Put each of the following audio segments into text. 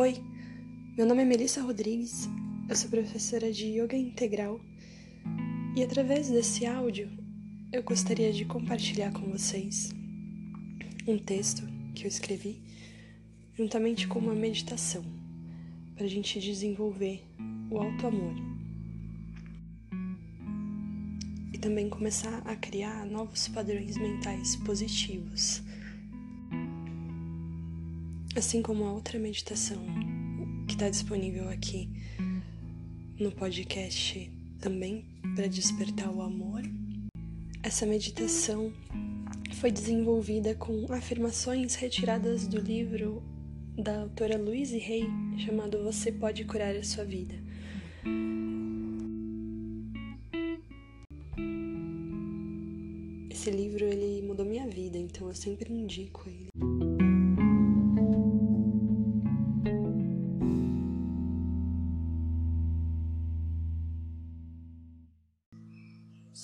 Oi, meu nome é Melissa Rodrigues, eu sou professora de Yoga Integral e através desse áudio eu gostaria de compartilhar com vocês um texto que eu escrevi juntamente com uma meditação para a gente desenvolver o auto-amor e também começar a criar novos padrões mentais positivos assim como a outra meditação que está disponível aqui no podcast também para despertar o amor. Essa meditação foi desenvolvida com afirmações retiradas do livro da autora Louise Hay chamado Você Pode Curar a Sua Vida. Esse livro ele mudou minha vida, então eu sempre indico ele.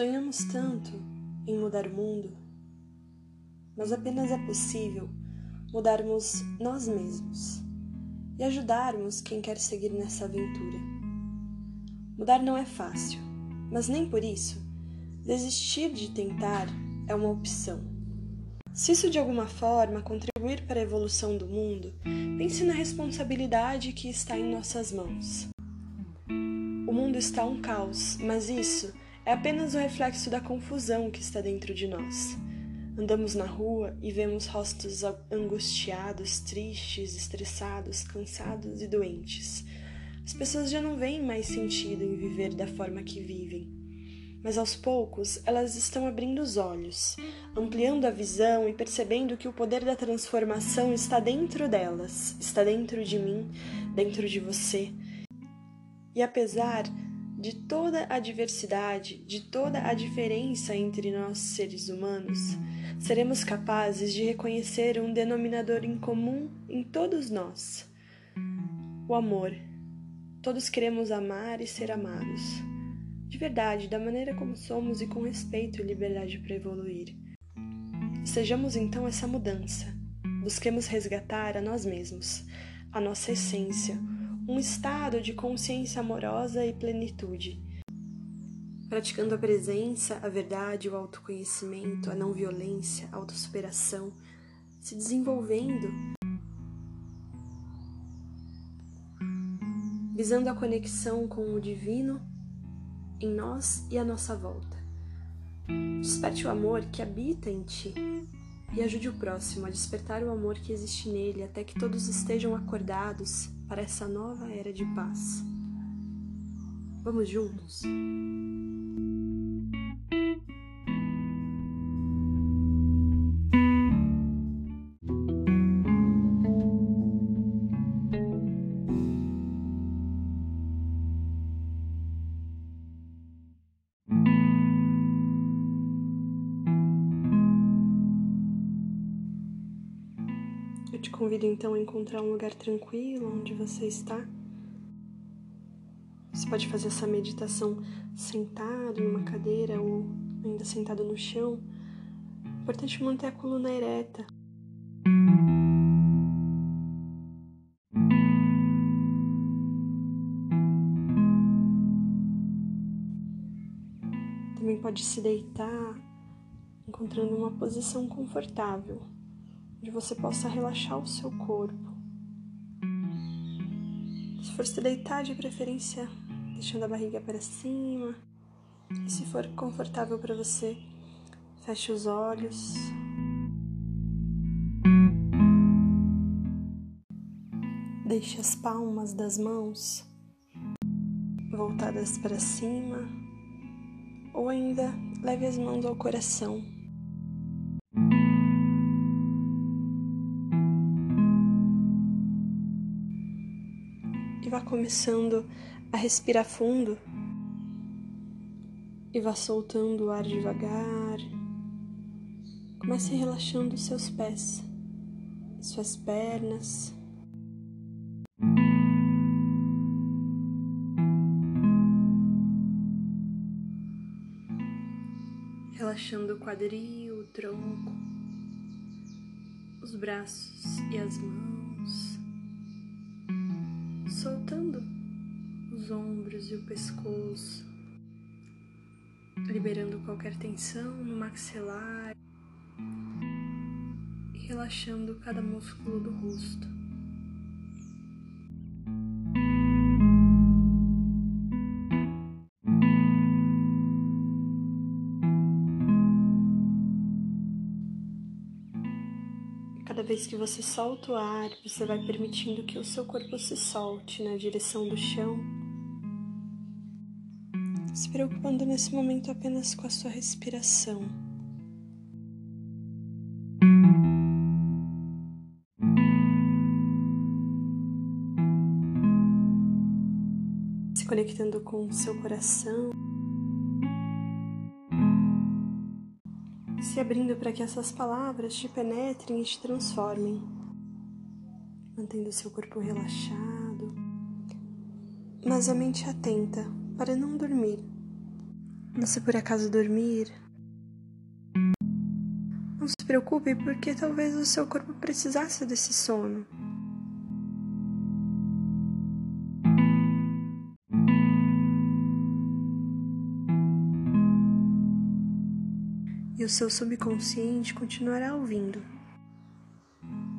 Sonhamos tanto em mudar o mundo, mas apenas é possível mudarmos nós mesmos e ajudarmos quem quer seguir nessa aventura. Mudar não é fácil, mas nem por isso desistir de tentar é uma opção. Se isso de alguma forma contribuir para a evolução do mundo, pense na responsabilidade que está em nossas mãos. O mundo está um caos, mas isso é apenas o reflexo da confusão que está dentro de nós. Andamos na rua e vemos rostos angustiados, tristes, estressados, cansados e doentes. As pessoas já não veem mais sentido em viver da forma que vivem. Mas aos poucos elas estão abrindo os olhos, ampliando a visão e percebendo que o poder da transformação está dentro delas, está dentro de mim, dentro de você. E apesar de toda a diversidade, de toda a diferença entre nós seres humanos, seremos capazes de reconhecer um denominador em comum em todos nós: o amor. Todos queremos amar e ser amados. De verdade, da maneira como somos e com respeito e liberdade para evoluir. Sejamos então essa mudança. Busquemos resgatar a nós mesmos, a nossa essência, um estado de consciência amorosa e plenitude. Praticando a presença, a verdade, o autoconhecimento, a não violência, a autossuperação, se desenvolvendo, visando a conexão com o divino em nós e à nossa volta. Desperte o amor que habita em ti e ajude o próximo a despertar o amor que existe nele até que todos estejam acordados para essa nova era de paz. Vamos juntos? Convido então a encontrar um lugar tranquilo onde você está. Você pode fazer essa meditação sentado em uma cadeira ou ainda sentado no chão. É importante manter a coluna ereta. Também pode se deitar, encontrando uma posição confortável onde você possa relaxar o seu corpo. Se for se deitar, de preferência, deixando a barriga para cima. E se for confortável para você, feche os olhos. Deixe as palmas das mãos voltadas para cima, ou ainda leve as mãos ao coração. Começando a respirar fundo e vá soltando o ar devagar. Comece relaxando seus pés, suas pernas. Relaxando o quadril, o tronco, os braços e as mãos. E o pescoço, liberando qualquer tensão no maxilar e relaxando cada músculo do rosto. Cada vez que você solta o ar, você vai permitindo que o seu corpo se solte na direção do chão, se preocupando nesse momento apenas com a sua respiração. Se conectando com o seu coração. se abrindo para que essas palavras te penetrem e te transformem, mantendo seu corpo relaxado, mas a mente atenta para não dormir. Se por acaso dormir, não se preocupe, porque talvez o seu corpo precisasse desse sono. e o seu subconsciente continuará ouvindo.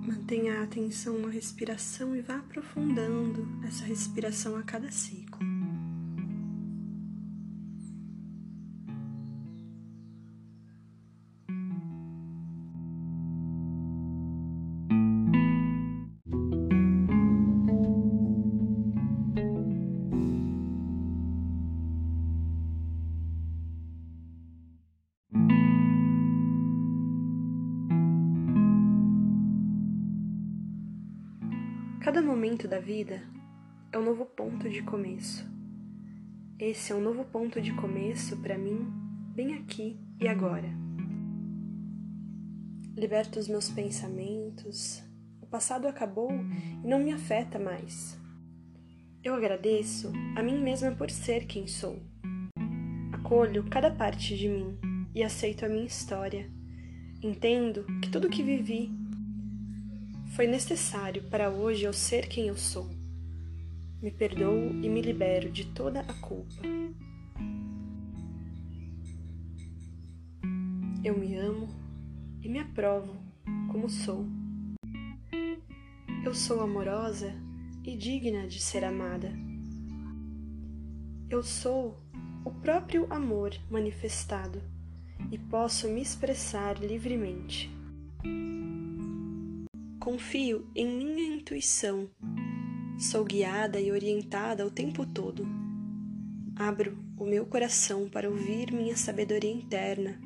Mantenha a atenção na respiração e vá aprofundando essa respiração a cada ciclo. Cada momento da vida é um novo ponto de começo. Esse é um novo ponto de começo para mim, bem aqui e agora. Liberto os meus pensamentos, o passado acabou e não me afeta mais. Eu agradeço a mim mesma por ser quem sou. Acolho cada parte de mim e aceito a minha história. Entendo que tudo que vivi foi necessário para hoje eu ser quem eu sou. Me perdoo e me libero de toda a culpa. Eu me amo e me aprovo como sou. Eu sou amorosa e digna de ser amada. Eu sou o próprio amor manifestado e posso me expressar livremente. Confio em minha intuição. Sou guiada e orientada o tempo todo. Abro o meu coração para ouvir minha sabedoria interna.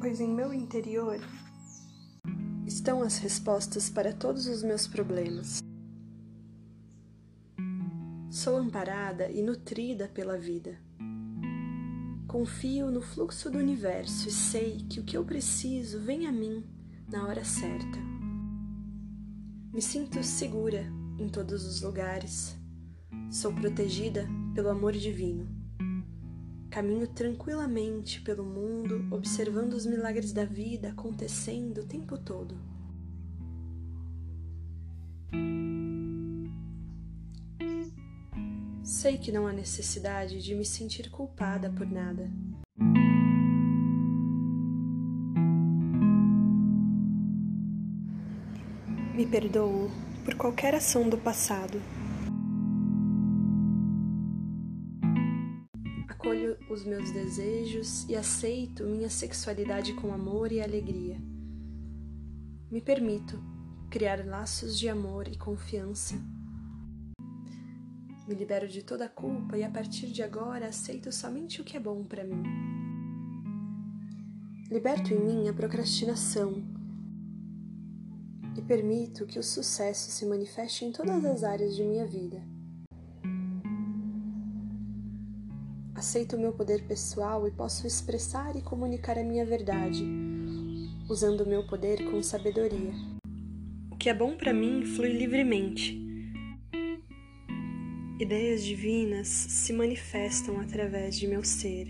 Pois em meu interior estão as respostas para todos os meus problemas. Sou amparada e nutrida pela vida. Confio no fluxo do universo e sei que o que eu preciso vem a mim na hora certa. Me sinto segura em todos os lugares. Sou protegida pelo amor divino. Caminho tranquilamente pelo mundo, observando os milagres da vida acontecendo o tempo todo. Sei que não há necessidade de me sentir culpada por nada. Me perdoo por qualquer ação do passado. Acolho os meus desejos e aceito minha sexualidade com amor e alegria. Me permito criar laços de amor e confiança me libero de toda culpa e a partir de agora aceito somente o que é bom para mim. Liberto em mim a procrastinação e permito que o sucesso se manifeste em todas as áreas de minha vida. Aceito o meu poder pessoal e posso expressar e comunicar a minha verdade, usando o meu poder com sabedoria. O que é bom para mim flui livremente Ideias divinas se manifestam através de meu ser.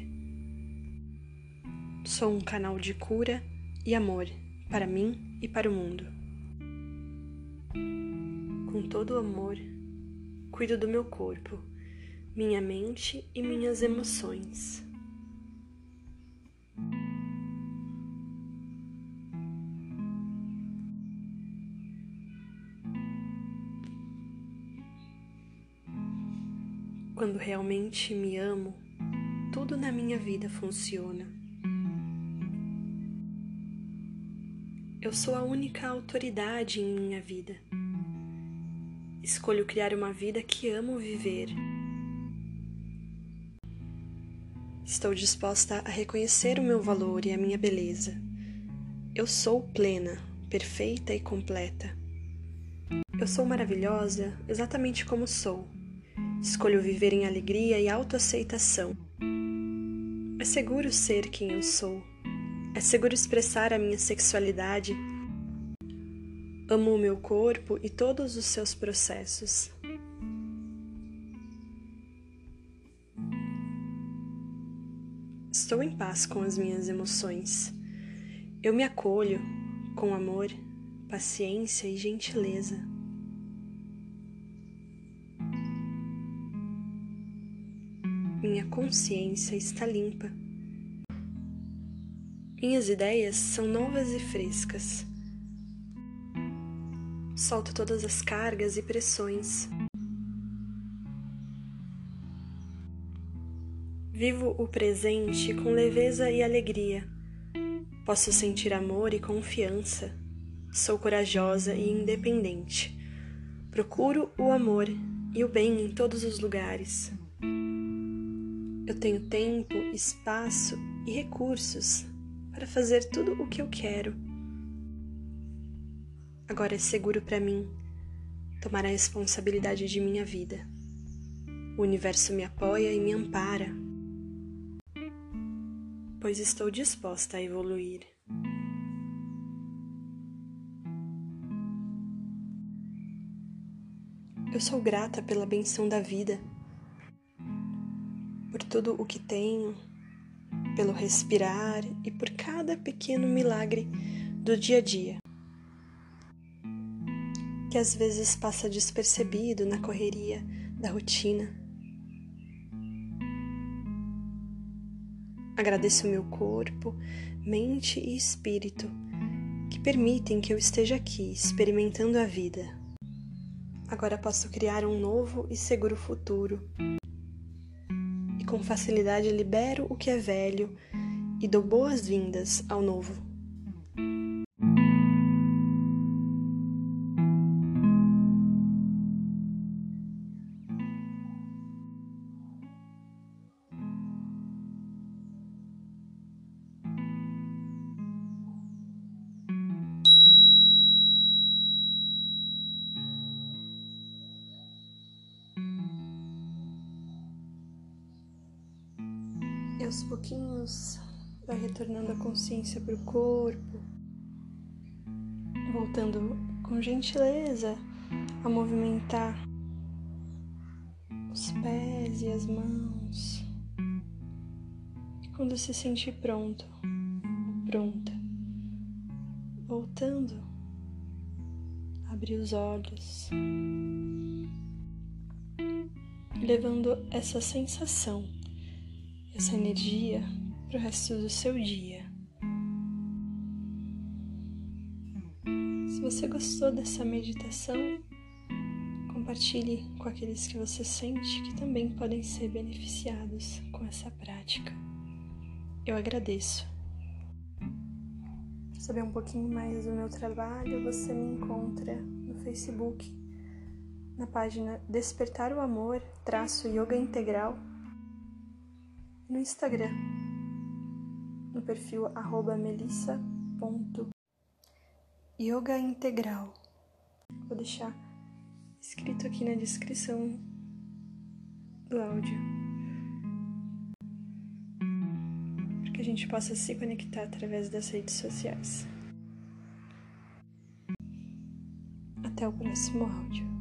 Sou um canal de cura e amor para mim e para o mundo. com todo o amor, cuido do meu corpo, minha mente e minhas emoções. Quando realmente me amo, tudo na minha vida funciona. Eu sou a única autoridade em minha vida. Escolho criar uma vida que amo viver. Estou disposta a reconhecer o meu valor e a minha beleza. Eu sou plena, perfeita e completa. Eu sou maravilhosa exatamente como sou Escolho viver em alegria e autoaceitação. É seguro ser quem eu sou. É seguro expressar a minha sexualidade. Amo o meu corpo e todos os seus processos. Estou em paz com as minhas emoções. Eu me acolho com amor, paciência e gentileza. Minha consciência está limpa. Minhas ideias são novas e frescas. Solto todas as cargas e pressões. Vivo o presente com leveza e alegria. Posso sentir amor e confiança. Sou corajosa e independente. Procuro o amor e o bem em todos os lugares. Eu tenho tempo, espaço e recursos para fazer tudo o que eu quero. Agora é seguro para mim tomar a responsabilidade de minha vida. O universo me apoia e me ampara, pois estou disposta a evoluir. Eu sou grata pela benção da vida por tudo o que tenho, pelo respirar e por cada pequeno milagre do dia a dia, que às vezes passa despercebido na correria da rotina. Agradeço meu corpo, mente e espírito que permitem que eu esteja aqui experimentando a vida. Agora posso criar um novo e seguro futuro com facilidade libero o que é velho e dou boas-vindas ao novo. E aos pouquinhos vai retornando a consciência para o corpo, voltando com gentileza a movimentar os pés e as mãos. Quando se sentir pronto, pronta, voltando, abrir os olhos, levando essa sensação essa energia para o resto do seu dia. Se você gostou dessa meditação, compartilhe com aqueles que você sente que também podem ser beneficiados com essa prática. Eu agradeço. Para saber um pouquinho mais do meu trabalho, você me encontra no Facebook, na página Despertar o Amor, traço Yoga Integral no Instagram, no perfil melissa.yoga integral. Vou deixar escrito aqui na descrição do áudio. Para que a gente possa se conectar através das redes sociais. Até o próximo áudio.